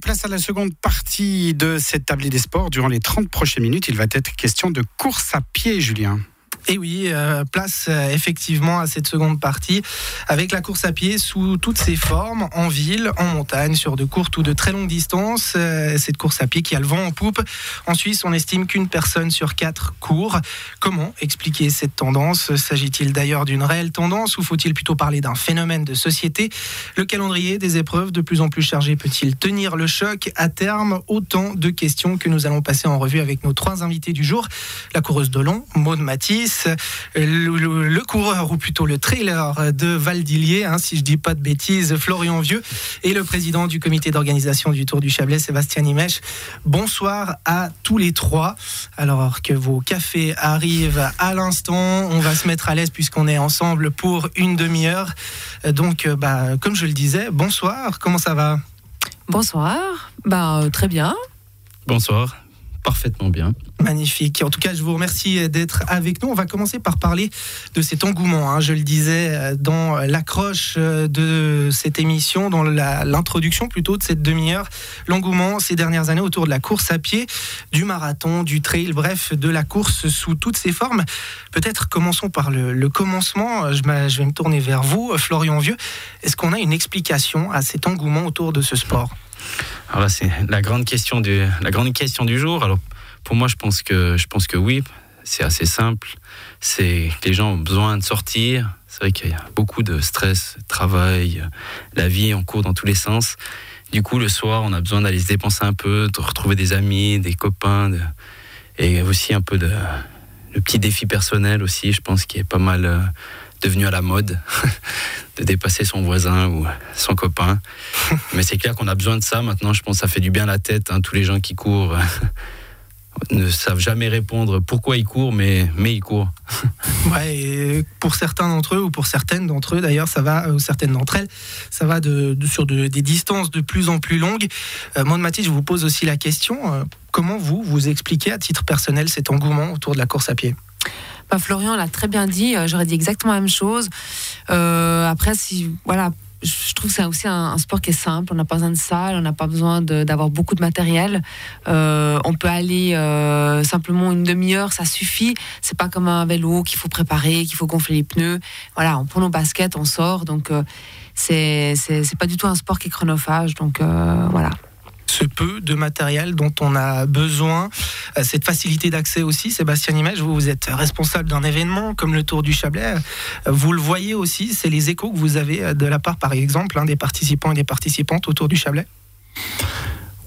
Place à la seconde partie de cette tablée des sports. Durant les 30 prochaines minutes, il va être question de course à pied, Julien. Et oui, euh, place euh, effectivement à cette seconde partie avec la course à pied sous toutes ses formes, en ville, en montagne, sur de courtes ou de très longues distances. Euh, cette course à pied qui a le vent en poupe. En Suisse, on estime qu'une personne sur quatre court. Comment expliquer cette tendance? S'agit-il d'ailleurs d'une réelle tendance ou faut-il plutôt parler d'un phénomène de société? Le calendrier des épreuves de plus en plus chargé peut-il tenir le choc? À terme Autant de questions que nous allons passer en revue avec nos trois invités du jour. La coureuse de long, Maud Matisse le, coureur, ou plutôt le trailer de Valdillier, hein, si je dis pas de bêtises, Florian Vieux, et le président du comité d'organisation du Tour du Chablais, Sébastien Imèche. Bonsoir à tous les trois. Alors que vos cafés arrivent à l'instant, on va se mettre à l'aise puisqu'on est ensemble pour une demi-heure. Donc, bah, comme je le disais, bonsoir, comment ça va? Bonsoir, bah, très bien. Bonsoir parfaitement bien. Magnifique. En tout cas, je vous remercie d'être avec nous. On va commencer par parler de cet engouement. Hein. Je le disais dans l'accroche de cette émission, dans l'introduction plutôt de cette demi-heure. L'engouement ces dernières années autour de la course à pied, du marathon, du trail, bref, de la course sous toutes ses formes. Peut-être commençons par le, commencement. Je, je vais me tourner vers vous, Florian Vieux. Est-ce qu'on a une explication à cet engouement autour de ce sport? Alors là, c'est la grande question du, la grande question du jour. Alors, pour moi, je pense que, je pense que oui, c'est assez simple. C'est les gens ont besoin de sortir. C'est vrai qu'il y a beaucoup de stress, travail, la vie en cours dans tous les sens. Du coup, le soir, on a besoin d'aller se dépenser un peu, de retrouver des amis, des copains, et aussi un peu de le petit défi personnel aussi. Je pense qu'il est pas mal euh, devenu à la mode de dépasser son voisin ou son copain. Mais c'est clair qu'on a besoin de ça maintenant. Je pense que ça fait du bien à la tête. Hein. Tous les gens qui courent ne savent jamais répondre pourquoi ils courent, mais, mais ils courent. Ouais, pour certains d'entre eux, ou pour certaines d'entre eux d'ailleurs, ça va, ou certaines d'entre elles, ça va de, sur des distances de plus en plus longues. Euh, Maud Mathis, je vous pose aussi la question, euh, comment vous, vous expliquez à titre personnel cet engouement autour de la course à pied? Florian l'a très bien dit, euh, j'aurais dit exactement la même chose. Euh, après, si, voilà, je trouve que c'est aussi un, sport qui est simple. On n'a pas besoin de salle, on n'a pas besoin d'avoir beaucoup de matériel. Euh, on peut aller simplement une demi-heure, ça suffit. C'est pas comme un vélo qu'il faut préparer, qu'il faut gonfler les pneus. Voilà, on prend nos baskets, on sort. Donc c'est c'est pas du tout un sport qui est chronophage. Donc voilà ce peu de matériel dont on a besoin, euh, cette facilité d'accès aussi. Sébastien Image, vous, vous êtes responsable d'un événement comme le Tour du Chablais. Euh, vous le voyez aussi, c'est les échos que vous avez euh, de la part, par exemple, des participants et des participantes au Tour du Chablais?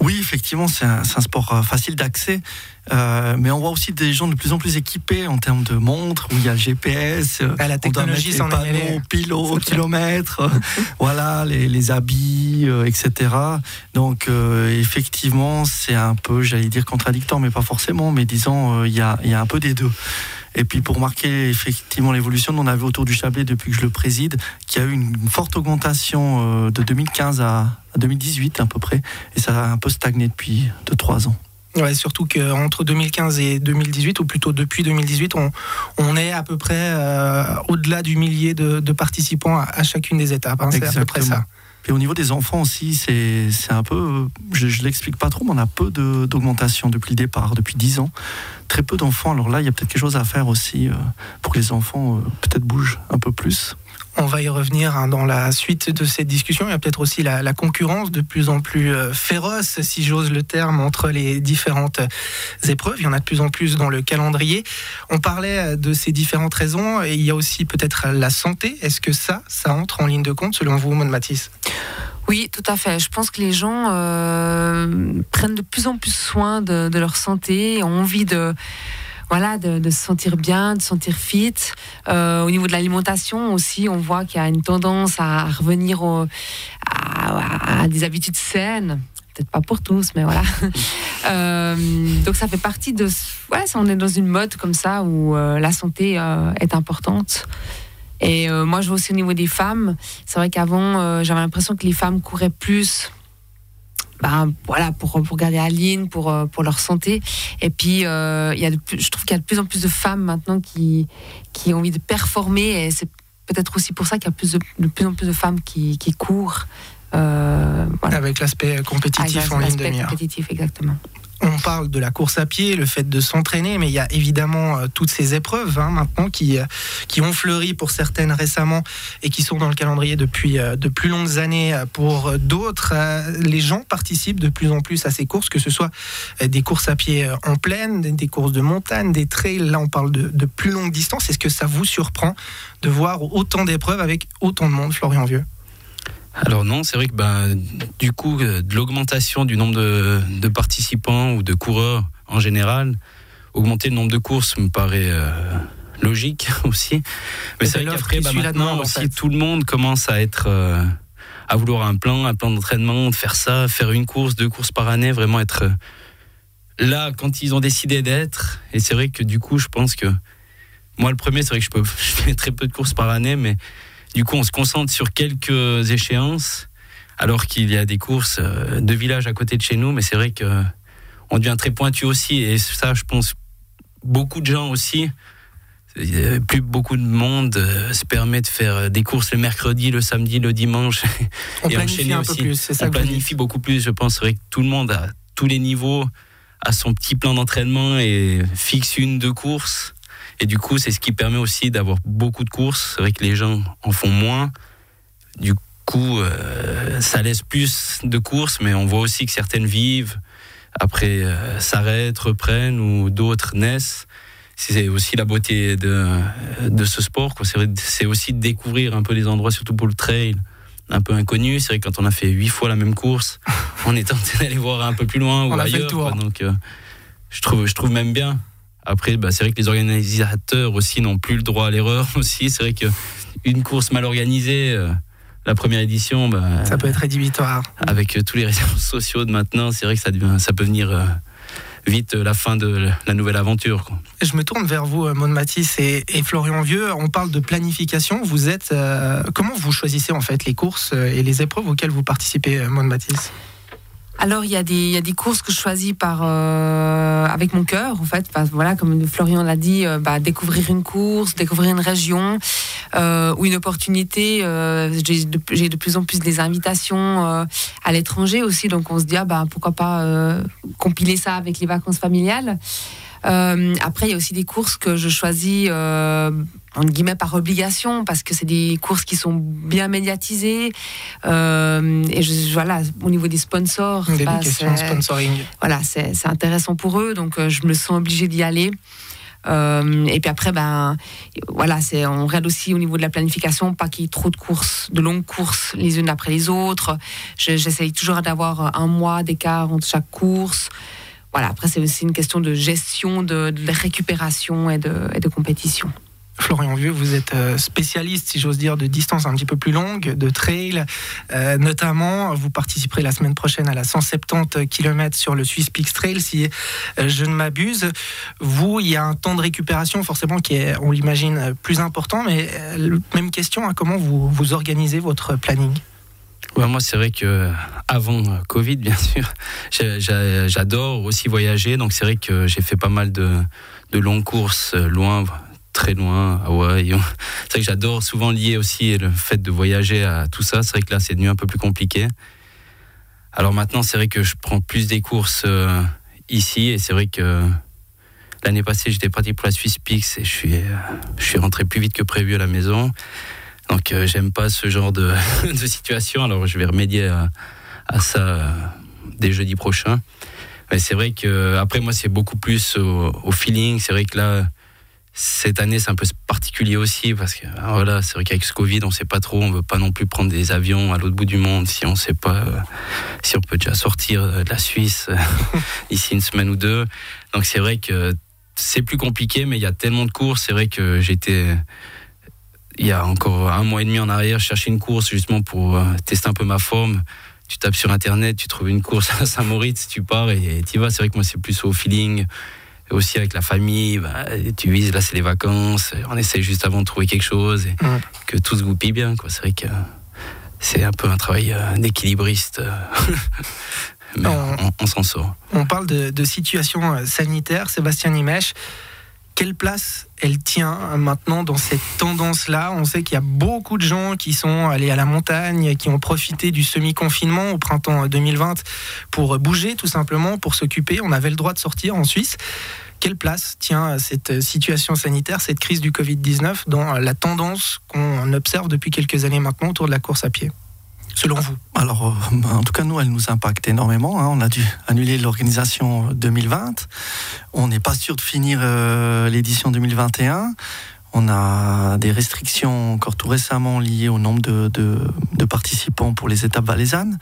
Oui, effectivement, c'est un, sport euh, facile d'accès, euh, mais on voit aussi des gens de plus en plus équipés en termes de montres, où il y a le GPS, euh, ah, la technologie s'en panneaux, pilotes, kilomètres, voilà, les, habits, etc. Donc, effectivement, c'est un peu, j'allais dire, contradictoire, mais pas forcément, mais disons, il y, a, y a un peu des deux. Et puis pour marquer effectivement l'évolution, on avait autour du Chablais depuis que je le préside, qui a eu une forte augmentation de 2015 à 2018 à peu près, et ça a un peu stagné depuis 2-3 ans. Ouais, surtout qu'entre 2015 et 2018, ou plutôt depuis 2018, on, on est à peu près euh, au-delà du millier de, participants à, chacune des étapes. Hein, c'est à peu près ça. Et au niveau des enfants aussi, c'est un peu, je ne l'explique pas trop, mais on a peu d'augmentation depuis le départ, depuis 10 ans. Très peu d'enfants. Alors là, il y a peut-être quelque chose à faire aussi euh, pour que les enfants euh, peut-être bougent un peu plus. On va y revenir hein, dans la suite de cette discussion. Il y a peut-être aussi la, concurrence de plus en plus euh, féroce, si j'ose le terme, entre les différentes épreuves. Il y en a de plus en plus dans le calendrier. On parlait de ces différentes raisons. Et il y a aussi peut-être la santé. Est-ce que ça, ça entre en ligne de compte selon vous, Maud Matisse? Oui, tout à fait. Je pense que les gens euh, prennent de plus en plus soin de, de leur santé, ont envie de voilà, de, se sentir bien, de se sentir fit. Euh, au niveau de l'alimentation aussi, on voit qu'il y a une tendance à revenir à, des habitudes saines. Peut-être pas pour tous, mais voilà. Euh, donc ça fait partie de... Ouais, on est dans une mode comme ça où euh, la santé est importante. Et moi, je vois aussi au niveau des femmes. C'est vrai qu'avant, j'avais l'impression que les femmes couraient plus ben, voilà, pour, pour garder la ligne, pour, euh, pour leur santé. Et puis, euh, il y a je trouve qu'il y a de plus en plus de femmes maintenant qui, qui ont envie de performer. Et c'est peut-être aussi pour ça qu'il y a plus de, plus en plus de femmes qui, qui courent. Avec l'aspect compétitif en ligne de mire. compétitif, exactement on parle de la course à pied, le fait de s'entraîner, mais il y a évidemment euh, toutes ces épreuves hein, maintenant qui, euh, qui ont fleuri pour certaines récemment et qui sont dans le calendrier depuis euh, de plus longues années pour d'autres. Les gens participent de plus en plus à ces courses, que ce soit des courses à pied en plaine, des courses de montagne, des trails. Là, on parle de, de plus longues distances. Est-ce que ça vous surprend de voir autant d'épreuves avec autant de monde, Florian Vieux? Alors non, c'est vrai que ben, du coup, euh, de l'augmentation du nombre de, participants ou de coureurs en général, augmenter le nombre de courses me paraît euh, logique aussi. Mais c'est vrai qu'après, bah, maintenant aussi, tout le monde commence à être... Euh, à vouloir un plan, un plan d'entraînement, de faire ça, faire une course, deux courses par année, vraiment être là quand ils ont décidé d'être. Et c'est vrai que du coup, je pense que moi, le premier, c'est vrai que je, peux, je fais très peu de courses par année, mais du coup, on se concentre sur quelques échéances, alors qu'il y a des courses euh, de villages à côté de chez nous. Mais c'est vrai que on devient très pointu aussi. Et ça, je pense, beaucoup de gens aussi, plus beaucoup de monde euh, se permet de faire des courses le mercredi, le samedi, le dimanche. On et planifie un peu plus, c'est ça On planifie beaucoup plus, je pense. C'est vrai que tout le monde, à tous les niveaux, a son petit plan d'entraînement et fixe une, deux courses. Et du coup, c'est ce qui permet aussi d'avoir beaucoup de courses. C'est vrai que les gens en font moins. Du coup, euh, ça laisse plus de courses, mais on voit aussi que certaines vivent, après euh, s'arrêtent, reprennent, ou d'autres naissent. C'est aussi la beauté de, de ce sport. C'est aussi de découvrir un peu les endroits, surtout pour le trail, un peu inconnu. C'est vrai que quand on a fait huit fois la même course, on est tenté d'aller voir un peu plus loin ou ailleurs. Donc, euh, je trouve, je trouve même bien. Après, bah, c'est vrai que les organisateurs aussi n'ont plus le droit à l'erreur aussi. C'est vrai qu'une course mal organisée, euh, la première édition, bah, ça peut être rédhibitoire. Avec euh, tous les réseaux sociaux de maintenant, c'est vrai que ça, devient, ça peut venir euh, vite la fin de la nouvelle aventure. Je me tourne vers vous, Maud Matisse et, Florian Vieux. On parle de planification. Vous êtes comment vous choisissez en fait les courses et les épreuves auxquelles vous participez, Maud Matisse? Alors il y, a des, il y a des courses que je choisis par euh, avec mon cœur en fait. voilà, comme Florian l'a dit, euh, bah, découvrir une course, découvrir une région euh, ou une opportunité. J'ai de, de, plus en plus des invitations à l'étranger aussi, donc on se dit ah, bah pourquoi pas compiler ça avec les vacances familiales. Euh, après, il y a aussi des courses que je choisis euh, en guillemets par obligation parce que c'est des courses qui sont bien médiatisées. Euh, et je, voilà au niveau des sponsors des bah, sponsoring. voilà c'est intéressant pour eux donc je me sens obligée d'y aller. Et puis après, ben, voilà, c'est, on regarde aussi au niveau de la planification, pas qu'il y ait trop de courses, de longues courses les unes après les autres. j'essaye toujours d'avoir un mois d'écart entre chaque course voilà, après, c'est aussi une question de gestion, de, récupération et de, compétition. Florian Vieux, vous êtes euh, spécialiste, si j'ose dire, de distance un petit peu plus longue, de trail. Euh, notamment, vous participerez la semaine prochaine à la 170 km sur le Swiss Peaks Trail, si euh, je ne m'abuse. Vous, il y a un temps de récupération forcément qui est, on l'imagine, plus important. Mais même question, hein, comment vous organisez votre planning? Moi, c'est vrai que avant Covid, bien sûr, j'adore aussi voyager. Donc, c'est vrai que j'ai fait pas mal de, longues courses loin, très loin, Hawaï. C'est vrai que j'adore souvent lier aussi le fait de voyager à tout ça. C'est vrai que là, c'est devenu un peu plus compliqué. Alors maintenant, c'est vrai que je prends plus des courses euh, ici et c'est vrai que l'année passée, j'étais parti pour la Swiss Peaks et je suis, je suis rentré plus vite que prévu à la maison. Donc euh, j'aime pas ce genre de, situation. Alors je vais remédier à, ça euh, dès jeudi prochain. Mais c'est vrai que après moi c'est beaucoup plus au, feeling. C'est vrai que là cette année c'est un peu particulier aussi parce que ah, voilà c'est vrai qu'avec ce Covid on sait pas trop. On veut pas non plus prendre des avions à l'autre bout du monde si on sait pas euh, si on peut déjà sortir de la Suisse d'ici une semaine ou deux. Donc c'est vrai que c'est plus compliqué, mais il y a tellement de courses. C'est vrai que j'étais il y a encore un mois et demi en arrière, je cherchais une course justement pour euh, tester un peu ma forme. Tu tapes sur internet, tu trouves une course à Saint-Moritz, tu pars et tu vas. C'est vrai que moi, c'est plus au feeling. Et aussi avec la famille, bah, tu vises, là, c'est les vacances. On essaie juste avant de trouver quelque chose et que tout se goupille bien. C'est vrai que c'est un peu un travail euh, d'équilibriste. Mais on, s'en sort. On parle de, de situation euh, sanitaire. Sébastien Nimèche, quelle place elle tient maintenant dans cette tendance-là? On sait qu'il y a beaucoup de gens qui sont allés à la montagne, qui ont profité du semi-confinement au printemps 2020 pour bouger tout simplement, pour s'occuper. On avait le droit de sortir en Suisse. Quelle place tient cette situation sanitaire, cette crise du Covid-19 dans la tendance qu'on observe depuis quelques années maintenant autour de la course à pied? Selon vous Alors, euh, en tout cas, nous, elle nous impacte énormément. Hein. On a dû annuler l'organisation 2020. On n'est pas sûr de finir euh, l'édition 2021. On a des restrictions encore tout récemment liées au nombre de, de, participants pour les étapes valaisannes.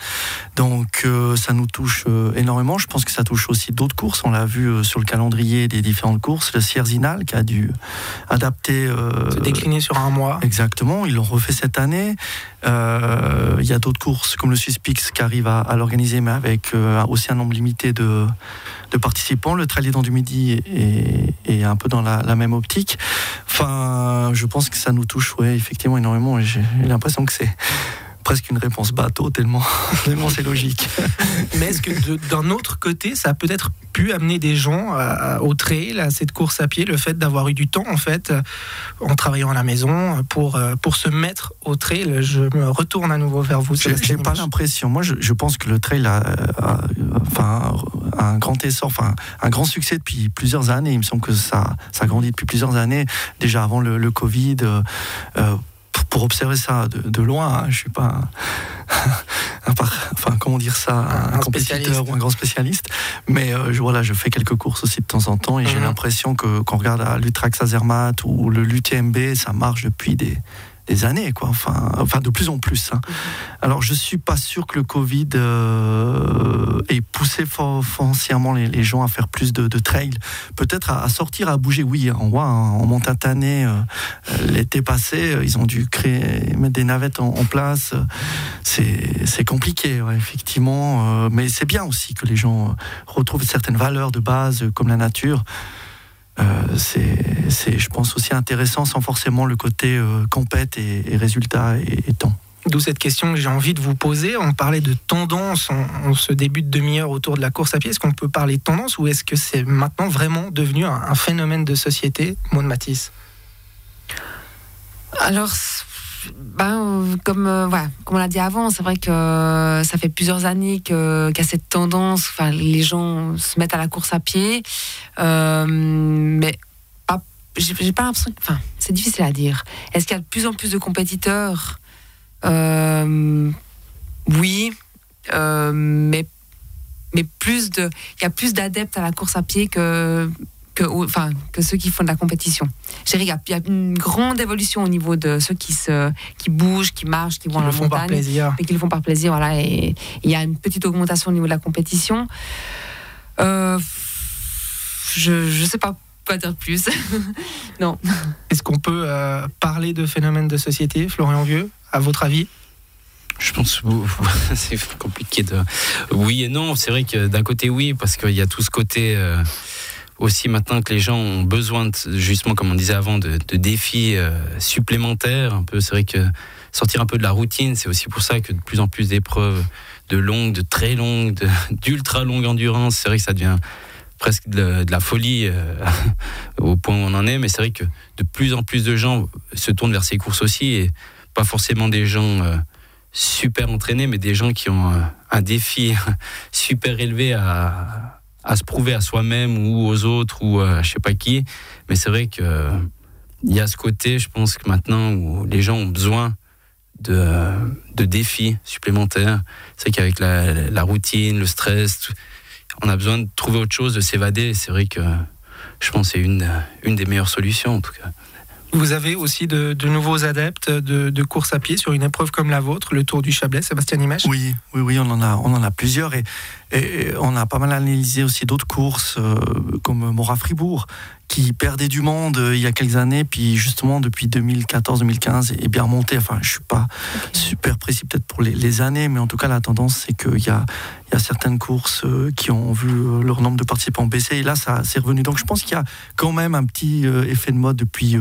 Donc euh, ça nous touche euh, énormément. Je pense que ça touche aussi d'autres courses. On l'a vu euh, sur le calendrier des différentes courses. Le Sierzinal qui a dû adapter. Se décliner sur un mois. Exactement. Ils l'ont refait cette année. Il y a d'autres courses comme le Suspix qui arrive à, l'organiser, mais avec aussi un nombre limité de, de participants. Le Trail du Midi est, un peu dans la, la, même optique. Enfin, je pense que ça nous touche, ouais, effectivement, énormément. J'ai l'impression que c'est presque une réponse bateau, tellement, tellement c'est logique. Mais est-ce que d'un autre côté, ça a peut-être pu amener des gens au trail, à cette course à pied, le fait d'avoir eu du temps, en fait, en travaillant à la maison, pour, pour se mettre au trail Je me retourne à nouveau vers vous. J'ai pas l'impression. Moi, je, je, pense que le trail a, enfin, un grand essor, enfin, un grand succès depuis plusieurs années. Il me semble que ça, ça grandit depuis plusieurs années, déjà avant le, le Covid. Euh, pour observer ça de, loin. Hein, je suis pas un, enfin comment dire ça, un, compétiteur ou un grand spécialiste, mais euh, je, voilà, je fais quelques courses aussi de temps en temps et j'ai mhm. l'impression que quand on regarde à l'Utrax Azermatt ou le l'UTMB, ça marche depuis des des années, quoi. Enfin, enfin de plus en plus. Hein. Alors, je suis pas sûr que le Covid euh, ait poussé foncièrement les, les, gens à faire plus de, de trail. Peut-être à, sortir, à bouger. Oui, on voit hein, en Montatanais, euh, l'été passé, euh, ils ont dû créer, mettre des navettes en, place. C'est compliqué, effectivement. mais c'est bien aussi que les gens retrouvent certaines valeurs de base, comme la nature. Euh, c'est, je pense, aussi intéressant sans forcément le côté euh, compète et, résultat et, temps. D'où cette question que j'ai envie de vous poser. On parlait de tendance en, ce début de demi-heure autour de la course à pied. Est-ce qu'on peut parler de tendance ou est-ce que c'est maintenant vraiment devenu un, phénomène de société, Maud Matisse Alors, ben, comme, euh, voilà, comme on l'a dit avant, c'est vrai que ça fait plusieurs années qu'il y a cette tendance, enfin, les gens se mettent à la course à pied, euh, mais j'ai pas l'impression enfin, c'est difficile à dire. Est-ce qu'il y a de plus en plus de compétiteurs? Euh, Oui, mais mais plus de, il y a plus d'adeptes à la course à pied que que, enfin, que ceux qui font de la compétition. Il y a une grande évolution au niveau de ceux qui, se, qui bougent, qui marchent, qui vont à la montagne. Par plaisir. Et qui le font par plaisir. Voilà, et il y a une petite augmentation au niveau de la compétition. Euh, je ne sais pas quoi dire plus. non. Est-ce qu'on peut euh, parler de phénomène de société, Florian Vieux, à votre avis? Je pense c'est compliqué de oui et non. C'est vrai que d'un côté oui parce qu'il y a tout ce côté euh, aussi maintenant que les gens ont besoin, justement, comme on disait avant, de, défis euh, supplémentaires. Un peu, c'est vrai que sortir un peu de la routine, c'est aussi pour ça que de plus en plus d'épreuves de longue, de très longue, d'ultra longue endurance, c'est vrai que ça devient presque de, la folie euh, au point où on en est. Mais c'est vrai que de plus en plus de gens se tournent vers ces courses aussi et pas forcément des gens euh, super entraînés, mais des gens qui ont un défi super élevé à à se prouver à soi-même ou aux autres ou à je sais pas qui. Mais c'est vrai que il y a ce côté, je pense que maintenant où les gens ont besoin de, de défis supplémentaires. C'est qu'avec la, la, routine, le stress, on a besoin de trouver autre chose, de s'évader. C'est vrai que je pense que c'est une, une des meilleures solutions en tout cas. Vous avez aussi de, nouveaux adeptes de, course à pied sur une épreuve comme la vôtre, le Tour du Chablais, Sébastien Imèche Oui, oui, oui, on en a, on en a plusieurs et, et on a pas mal analysé aussi d'autres courses euh, comme Morat-Fribourg qui perdait du monde euh, il y a quelques années, puis justement depuis 2014-2015 est bien remonté. Enfin, je suis pas super précis peut-être pour les, années, mais en tout cas la tendance c'est qu'il y a, y a certaines courses euh, qui ont vu leur nombre de participants baisser, et là ça c'est revenu. Donc je pense qu'il y a quand même un petit effet de mode depuis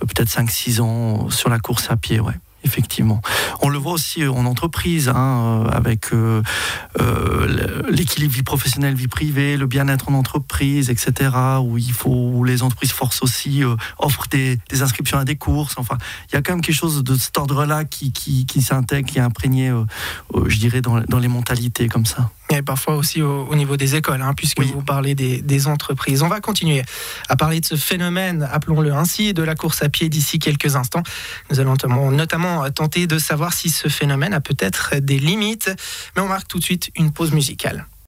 peut-être 5-6 ans sur la course à pied, ouais effectivement. On le voit aussi euh, en entreprise, hein, euh, avec euh, l'équilibre vie professionnelle, vie privée, le bien-être en entreprise, etc. Où il faut, où les entreprises forcent aussi, offrent des, inscriptions à des courses. Enfin, il y a quand même quelque chose de cet ordre-là qui, qui, s'intègre, qui est imprégné, je dirais, dans, dans les mentalités comme ça. Et parfois aussi au, niveau des écoles, hein, puisque vous parlez des, des, entreprises. On va continuer à parler de ce phénomène, appelons-le ainsi, de la course à pied d'ici quelques instants. Nous allons notamment tenter de savoir si ce phénomène a peut-être des limites. Mais on marque tout de suite une pause musicale.